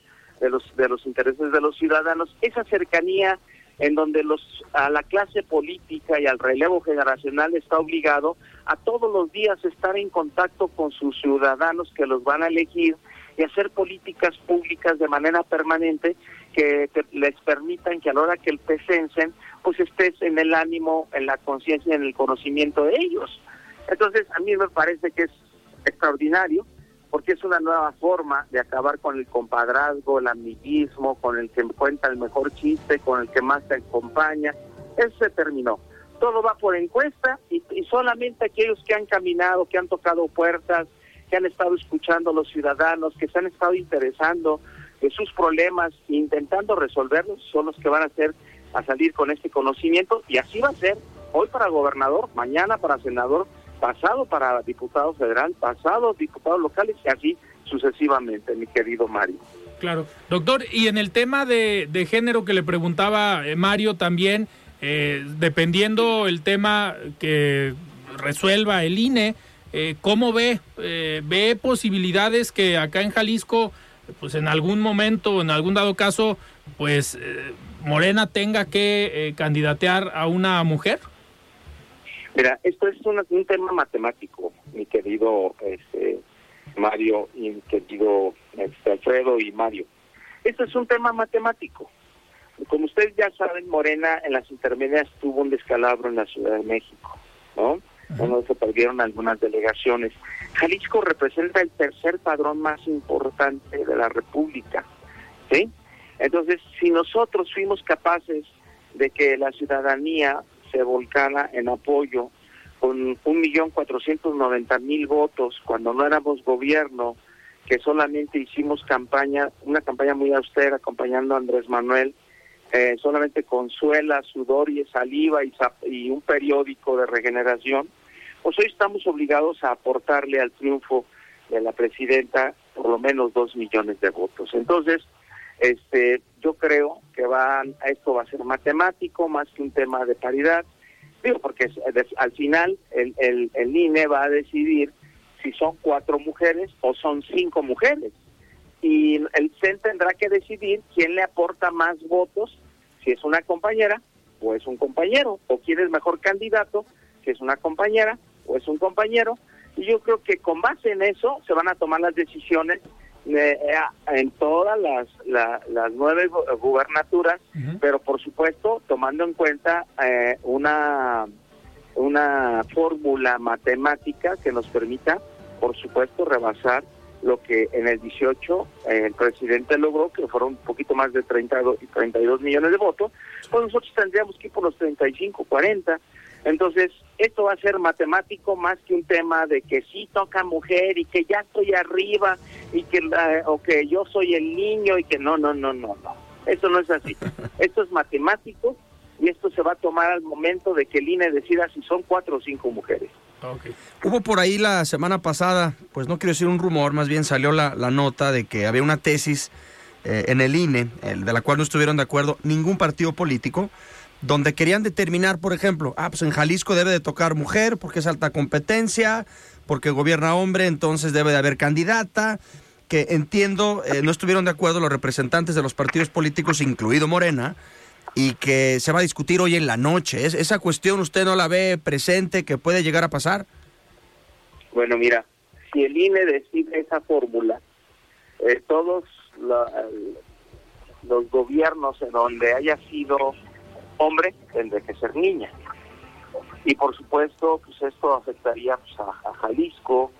de los de los intereses de los ciudadanos. Esa cercanía en donde los a la clase política y al relevo generacional está obligado a todos los días estar en contacto con sus ciudadanos que los van a elegir y hacer políticas públicas de manera permanente que les permitan que a la hora que presencen, pues estés en el ánimo, en la conciencia en el conocimiento de ellos. Entonces, a mí me parece que es extraordinario porque es una nueva forma de acabar con el compadrazgo, el amiguismo, con el que cuenta el mejor chiste, con el que más te acompaña. Eso se terminó. Todo va por encuesta y, solamente aquellos que han caminado, que han tocado puertas, que han estado escuchando a los ciudadanos, que se han estado interesando de sus problemas, intentando resolverlos, son los que van a ser a salir con este conocimiento y así va a ser hoy para gobernador, mañana para senador, pasado para diputado federal, pasado diputados locales y así sucesivamente, mi querido Mario. Claro, doctor, y en el tema de, de género que le preguntaba eh, Mario también, eh, dependiendo el tema que resuelva el INE, eh, ¿cómo ve? ¿Ve posibilidades que acá en Jalisco, pues en algún momento, en algún dado caso, pues Morena tenga que candidatear a una mujer? Mira, esto es un tema matemático, mi querido este, Mario y mi querido este, Alfredo y Mario. Esto es un tema matemático. Como ustedes ya saben, Morena en las intermedias tuvo un descalabro en la Ciudad de México, ¿no? Donde se perdieron algunas delegaciones. Jalisco representa el tercer padrón más importante de la República, ¿sí? Entonces, si nosotros fuimos capaces de que la ciudadanía se volcara en apoyo con un millón cuatrocientos noventa mil votos cuando no éramos gobierno, que solamente hicimos campaña, una campaña muy austera acompañando a Andrés Manuel, eh, solamente consuela, sudor y saliva y, y un periódico de regeneración, pues hoy estamos obligados a aportarle al triunfo de la presidenta por lo menos dos millones de votos. Entonces, este, yo creo que van, esto va a ser matemático más que un tema de paridad, digo, porque al final el, el, el INE va a decidir si son cuatro mujeres o son cinco mujeres. Y el CEN tendrá que decidir quién le aporta más votos, si es una compañera o es un compañero, o quién es mejor candidato, si es una compañera o es un compañero. Y yo creo que con base en eso se van a tomar las decisiones eh, en todas las, las nueve gubernaturas, pero por supuesto tomando en cuenta eh, una, una fórmula matemática que nos permita, por supuesto, rebasar lo que en el 18 eh, el presidente logró, que fueron un poquito más de 32, 32 millones de votos, pues nosotros tendríamos que ir por los 35, 40. Entonces, esto va a ser matemático más que un tema de que sí toca mujer y que ya estoy arriba y que o que yo soy el niño y que no, no, no, no, no. Eso no es así. Esto es matemático y esto se va a tomar al momento de que el INE decida si son cuatro o cinco mujeres. Hubo por ahí la semana pasada, pues no quiero decir un rumor, más bien salió la, la nota de que había una tesis eh, en el INE, el, de la cual no estuvieron de acuerdo ningún partido político, donde querían determinar, por ejemplo, ah, pues en Jalisco debe de tocar mujer porque es alta competencia, porque gobierna hombre, entonces debe de haber candidata, que entiendo eh, no estuvieron de acuerdo los representantes de los partidos políticos, incluido Morena, y que se va a discutir hoy en la noche. ¿Es, ¿Esa cuestión usted no la ve presente que puede llegar a pasar? Bueno, mira, si el INE decide esa fórmula, eh, todos los gobiernos en donde haya sido hombre tendrá que ser niña. Y por supuesto, pues esto afectaría pues, a, Jalisco,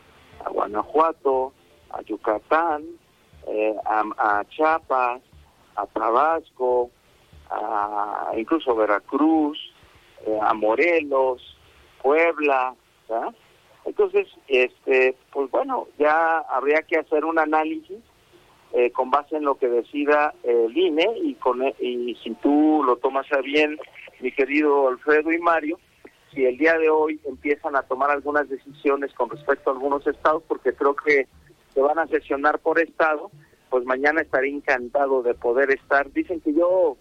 a Guanajuato, a Yucatán, eh, a, Chiapas, a Tabasco, a incluso Veracruz, eh, a Morelos, Puebla, Entonces, este, pues bueno, ya habría que hacer un análisis eh, con base en lo que decida el INE y, con, e, y si tú lo tomas a bien, mi querido Alfredo y Mario, si el día de hoy empiezan a tomar algunas decisiones con respecto a algunos estados, porque creo que se van a sesionar por estado, pues mañana estaré encantado de poder estar. Dicen que yo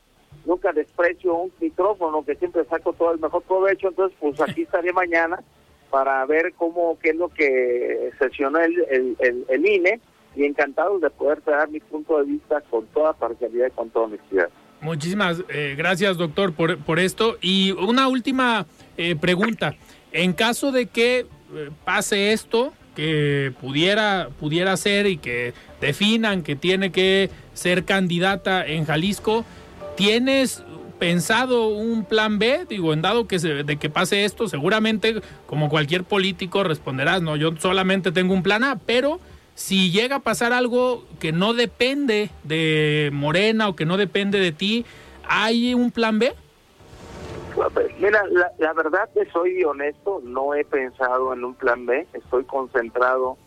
nunca desprecio un micrófono, que siempre saco todo el mejor provecho, entonces pues aquí estaré mañana para ver cómo, qué es lo que sesionó el, el, el INE y encantados de poder dar mi punto de vista con toda parcialidad y con toda honestidad. Muchísimas eh, gracias, doctor, por, por, esto. Y una última eh, pregunta. En caso de que eh, pase esto, que pudiera, pudiera ser y que definan que tiene que ser candidata en Jalisco, ¿tienes pensado un plan B? Digo, en dado que se, de que pase esto, seguramente, como cualquier político, responderás, no, yo solamente tengo un plan A, pero si llega a pasar algo que no depende de Morena o que no depende de ti, ¿hay un plan B? Mira, la, verdad que soy honesto, no he pensado en un plan B, estoy concentrado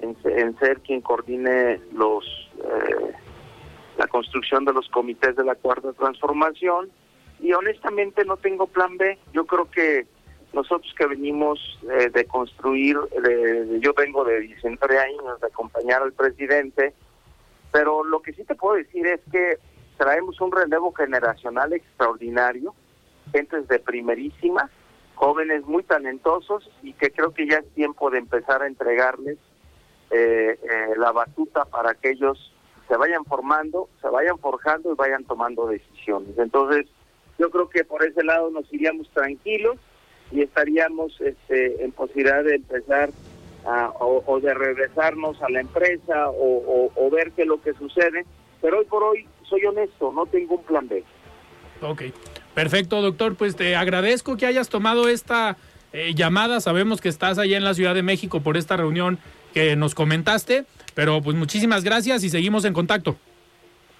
en, ser quien coordine los eh, la construcción de los comités de la cuarta transformación y honestamente no tengo plan B. Yo creo que nosotros que venimos eh, de construir, yo vengo de 19 años de acompañar al presidente, pero lo que sí te puedo decir es que traemos un relevo generacional extraordinario, gentes de primerísima, jóvenes muy talentosos y que creo que ya es tiempo de empezar a entregarles eh, eh, la batuta para que ellos se vayan formando, se vayan forjando y vayan tomando decisiones. Entonces, yo creo que por ese lado nos iríamos tranquilos y estaríamos este, en posibilidad de empezar a, o, de regresarnos a la empresa o, ver qué es lo que sucede. Pero hoy por hoy, soy honesto, no tengo un plan B. Ok, perfecto, doctor. Pues te agradezco que hayas tomado esta eh, llamada. Sabemos que estás allá en la Ciudad de México por esta reunión que nos comentaste, pero pues muchísimas gracias y seguimos en contacto.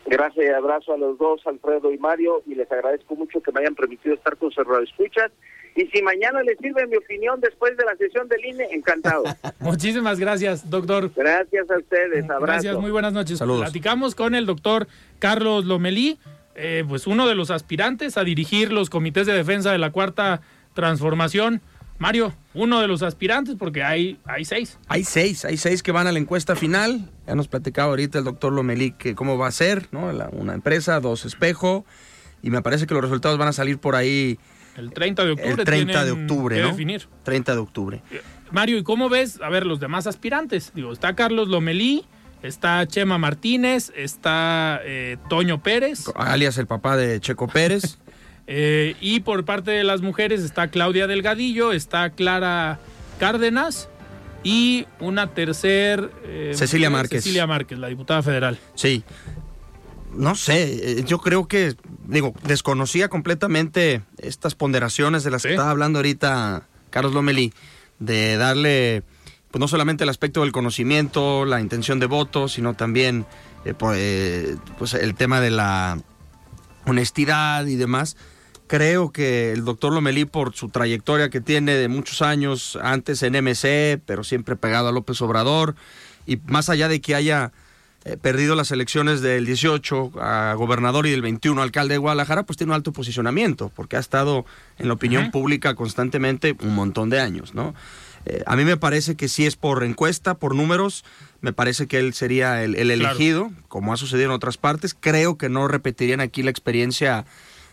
Gracias y abrazo a los dos, Alfredo y Mario, y les agradezco mucho que me hayan permitido estar con Cerrado Escuchas y si mañana le sirve mi opinión después de la sesión del INE, encantado. Muchísimas gracias, doctor. Gracias a ustedes. Abrazo. Gracias, muy buenas noches. Saludos. Platicamos con el doctor Carlos Lomelí, eh, pues uno de los aspirantes a dirigir los comités de defensa de la cuarta transformación. Mario, uno de los aspirantes, porque hay, hay seis. Hay seis, hay seis que van a la encuesta final. Ya nos platicaba ahorita el doctor Lomelí que cómo va a ser, ¿no? una empresa, dos espejo. Y me parece que los resultados van a salir por ahí el 30 de octubre. El 30 de octubre, ¿no? definir. 30 de octubre. Mario, ¿y cómo ves? A ver, los demás aspirantes. Digo, está Carlos Lomelí, está Chema Martínez, está eh, Toño Pérez. Alias el papá de Checo Pérez. Eh, y por parte de las mujeres está Claudia Delgadillo, está Clara Cárdenas y una tercer... Eh, Cecilia Márquez. Cecilia Márquez, la diputada federal. Sí no sé, eh, yo creo que, digo, desconocía completamente estas ponderaciones de las que estaba hablando ahorita Carlos Lomelí, de darle, pues no solamente el aspecto del conocimiento, la intención de voto, sino también eh, pues, pues, el tema de la honestidad y demás. Creo que el doctor Lomelí, por su trayectoria que tiene de muchos años, antes en MC, pero siempre pegado a López Obrador, y más allá de que haya eh, perdido las elecciones del 18 a gobernador y del 21 alcalde de Guadalajara, pues tiene un alto posicionamiento, porque ha estado en la opinión pública constantemente un montón de años, ¿no? Eh, a mí me parece que si es por encuesta, por números, me parece que él sería el, elegido, como ha sucedido en otras partes. Creo que no repetirían aquí la experiencia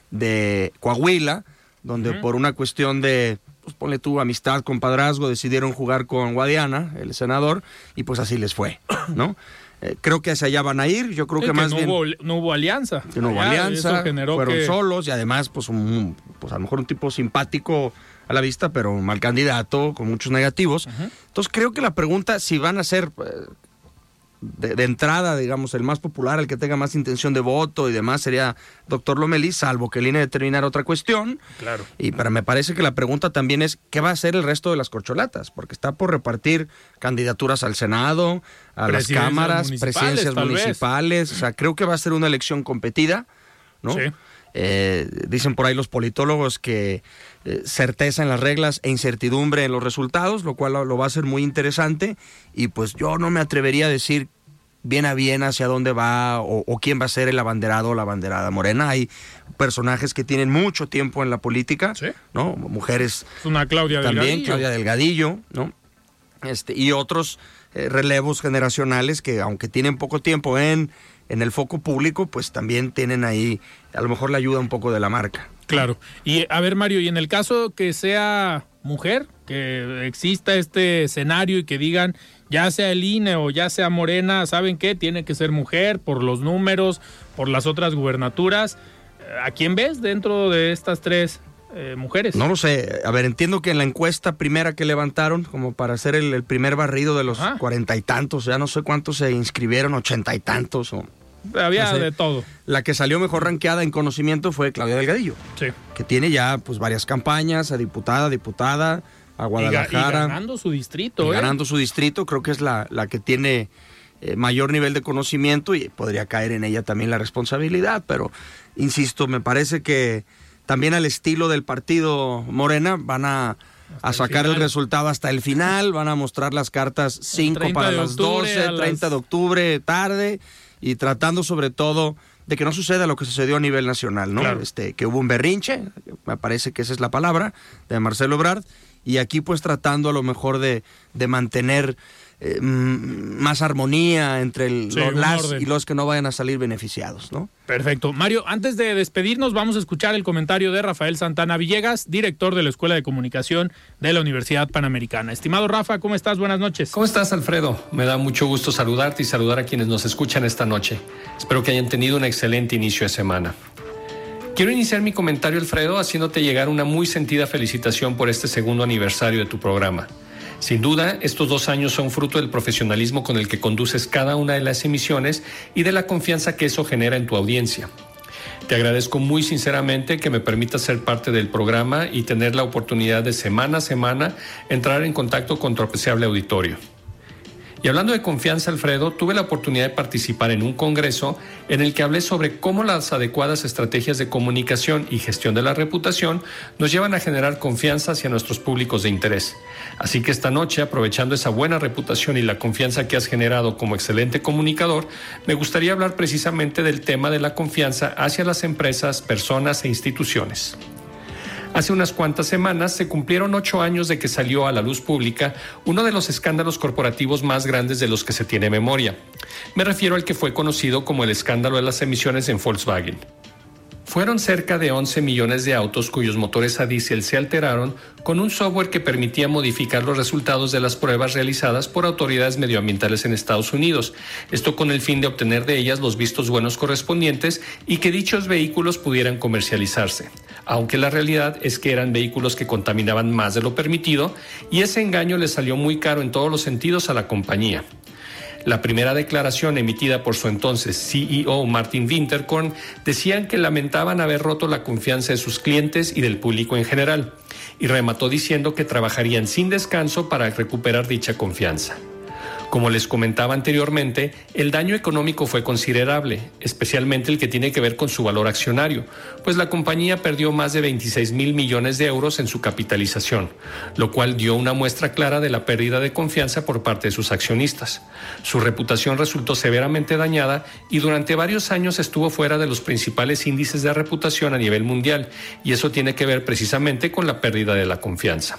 de Coahuila, donde por una cuestión de, pues ponle tú, amistad, compadrazgo, decidieron jugar con Guadiana, el senador, y pues así les fue, ¿no? Eh, creo que hacia allá van a ir. Yo creo que, más no bien. Hubo, no hubo alianza. no hubo alianza. fueron solos y además, pues, un, pues a lo mejor un tipo simpático a la vista, pero un mal candidato con muchos negativos. Entonces creo que la pregunta si van a ser de, entrada, digamos, el más popular, el que tenga más intención de voto y demás sería doctor Lomelí, salvo que el INE determinara otra cuestión. Claro. Y para me parece que la pregunta también es qué va a hacer el resto de las corcholatas, porque está por repartir candidaturas al Senado, a las cámaras, presidencias municipales. O sea, creo que va a ser una elección competida, ¿no? Sí. Eh, dicen por ahí los politólogos que eh, certeza en las reglas e incertidumbre en los resultados, lo cual lo, va a ser muy interesante. Y pues yo no me atrevería a decir bien a bien hacia dónde va o, quién va a ser el abanderado o la abanderada morena. Hay personajes que tienen mucho tiempo en la política, ¿no? Mujeres. una Claudia también, Delgadillo. Claudia Delgadillo, ¿no? Este, y otros eh, relevos generacionales que, aunque tienen poco tiempo en en el foco público, pues también tienen ahí a lo mejor la ayuda un poco de la marca. Claro. Y a ver, Mario, y en el caso que sea mujer, que exista este escenario y que digan, ya sea el INE o ya sea Morena, ¿saben qué? Tiene que ser mujer por los números, por las otras gubernaturas. ¿A quién ves dentro de estas tres eh, mujeres? No lo sé. A ver, entiendo que en la encuesta primera que levantaron, como para hacer el, primer barrido de los cuarenta y tantos, ya no sé cuántos se inscribieron, ochenta y tantos o... Había de todo. La que salió mejor ranqueada en conocimiento fue Claudia Delgadillo. Sí. Que tiene ya pues varias campañas, a diputada, diputada, a Guadalajara. Y, ganando su distrito. ¿eh? Ganando su distrito, creo que es la, la que tiene eh, mayor nivel de conocimiento y podría caer en ella también la responsabilidad, pero insisto, me parece que también al estilo del partido Morena van a, sacar el, resultado hasta el final, van a mostrar las cartas 5 para las 12, 30 de octubre tarde y tratando sobre todo de que no suceda lo que sucedió a nivel nacional, ¿no? Este, que hubo un berrinche, me parece que esa es la palabra, de Marcelo Ebrard, y aquí pues tratando a lo mejor de, de mantener eh, más armonía entre los las y los que no vayan a salir beneficiados, ¿no? Perfecto. Mario, antes de despedirnos, vamos a escuchar el comentario de Rafael Santana Villegas, director de la Escuela de Comunicación de la Universidad Panamericana. Estimado Rafa, ¿cómo estás? Buenas noches. ¿Cómo estás, Alfredo? Me da mucho gusto saludarte y saludar a quienes nos escuchan esta noche. Espero que hayan tenido un excelente inicio de semana. Quiero iniciar mi comentario, Alfredo, haciéndote llegar una muy sentida felicitación por este segundo aniversario de tu programa. Sin duda, estos dos años son fruto del profesionalismo con el que conduces cada una de las emisiones y de la confianza que eso genera en tu audiencia. Te agradezco muy sinceramente que me permitas ser parte del programa y tener la oportunidad de semana a semana entrar en contacto con tu apreciable auditorio. Y hablando de confianza, Alfredo, tuve la oportunidad de participar en un congreso en el que hablé sobre cómo las adecuadas estrategias de comunicación y gestión de la reputación nos llevan a generar confianza hacia nuestros públicos de interés. Así que esta noche, aprovechando esa buena reputación y la confianza que has generado como excelente comunicador, me gustaría hablar precisamente del tema de la confianza hacia las empresas, personas e instituciones. Hace unas cuantas semanas se cumplieron ocho años de que salió a la luz pública uno de los escándalos corporativos más grandes de los que se tiene memoria. Me refiero al que fue conocido como el escándalo de las emisiones en Volkswagen. Fueron cerca de 11 millones de autos cuyos motores a diésel se alteraron con un software que permitía modificar los resultados de las pruebas realizadas por autoridades medioambientales en Estados Unidos, esto con el fin de obtener de ellas los vistos buenos correspondientes y que dichos vehículos pudieran comercializarse, aunque la realidad es que eran vehículos que contaminaban más de lo permitido y ese engaño le salió muy caro en todos los sentidos a la compañía. La primera declaración emitida por su entonces CEO Martin Winterkorn decían que lamentaban haber roto la confianza de sus clientes y del público en general, y remató diciendo que trabajarían sin descanso para recuperar dicha confianza. Como les comentaba anteriormente, el daño económico fue considerable, especialmente el que tiene que ver con su valor accionario, pues la compañía perdió más de 26 mil millones de euros en su capitalización, lo cual dio una muestra clara de la pérdida de confianza por parte de sus accionistas. Su reputación resultó severamente dañada y durante varios años estuvo fuera de los principales índices de reputación a nivel mundial, y eso tiene que ver precisamente con la pérdida de la confianza.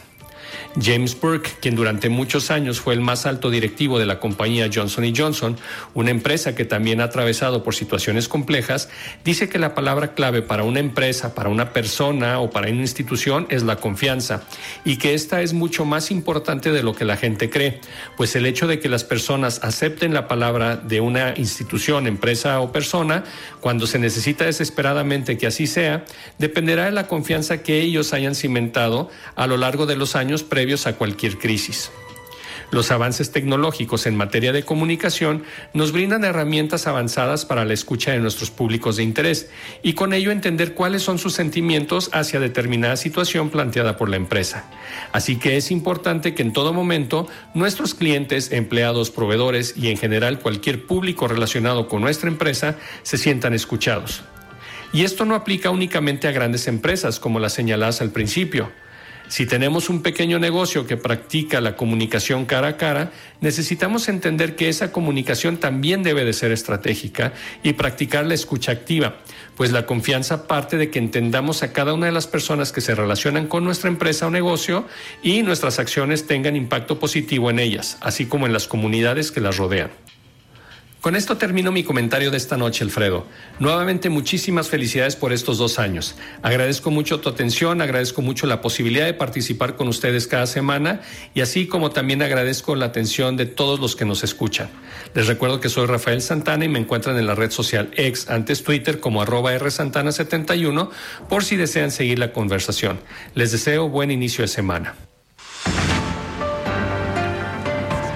James Burke, quien durante muchos años fue el más alto directivo de la compañía Johnson Johnson, una empresa que también ha atravesado por situaciones complejas, dice que la palabra clave para una empresa, para una persona o para una institución es la confianza y que esta es mucho más importante de lo que la gente cree, pues el hecho de que las personas acepten la palabra de una institución, empresa o persona, cuando se necesita desesperadamente que así sea, dependerá de la confianza que ellos hayan cimentado a lo largo de los años previos a cualquier crisis. Los avances tecnológicos en materia de comunicación nos brindan herramientas avanzadas para la escucha de nuestros públicos de interés y con ello entender cuáles son sus sentimientos hacia determinada situación planteada por la empresa. Así que es importante que en todo momento nuestros clientes, empleados, proveedores y en general cualquier público relacionado con nuestra empresa se sientan escuchados. Y esto no aplica únicamente a grandes empresas, como las señaladas al principio. Si tenemos un pequeño negocio que practica la comunicación cara a cara, necesitamos entender que esa comunicación también debe de ser estratégica y practicar la escucha activa, pues la confianza parte de que entendamos a cada una de las personas que se relacionan con nuestra empresa o negocio y nuestras acciones tengan impacto positivo en ellas, así como en las comunidades que las rodean. Con esto termino mi comentario de esta noche, Alfredo. Nuevamente muchísimas felicidades por estos dos años. Agradezco mucho tu atención, agradezco mucho la posibilidad de participar con ustedes cada semana y así como también agradezco la atención de todos los que nos escuchan. Les recuerdo que soy Rafael Santana y me encuentran en la red social ex, antes Twitter, como arroba rsantana71 por si desean seguir la conversación. Les deseo buen inicio de semana.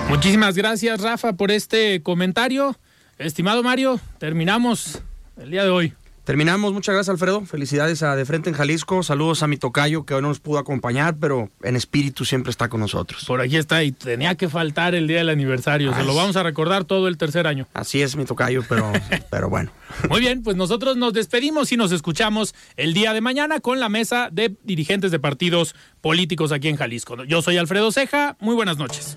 Muchísimas gracias, Rafa, por este comentario. Estimado Mario, terminamos el día de hoy. Terminamos, muchas gracias Alfredo, felicidades a De Frente en Jalisco, saludos a mi tocayo que hoy no nos pudo acompañar, pero en espíritu siempre está con nosotros. Por aquí está y tenía que faltar el día del aniversario, se lo vamos a recordar todo el tercer año. Así es mi tocayo, pero, pero bueno. Muy bien, pues nosotros nos despedimos y nos escuchamos el día de mañana con la mesa de dirigentes de partidos políticos aquí en Jalisco. Yo soy Alfredo Ceja, muy buenas noches.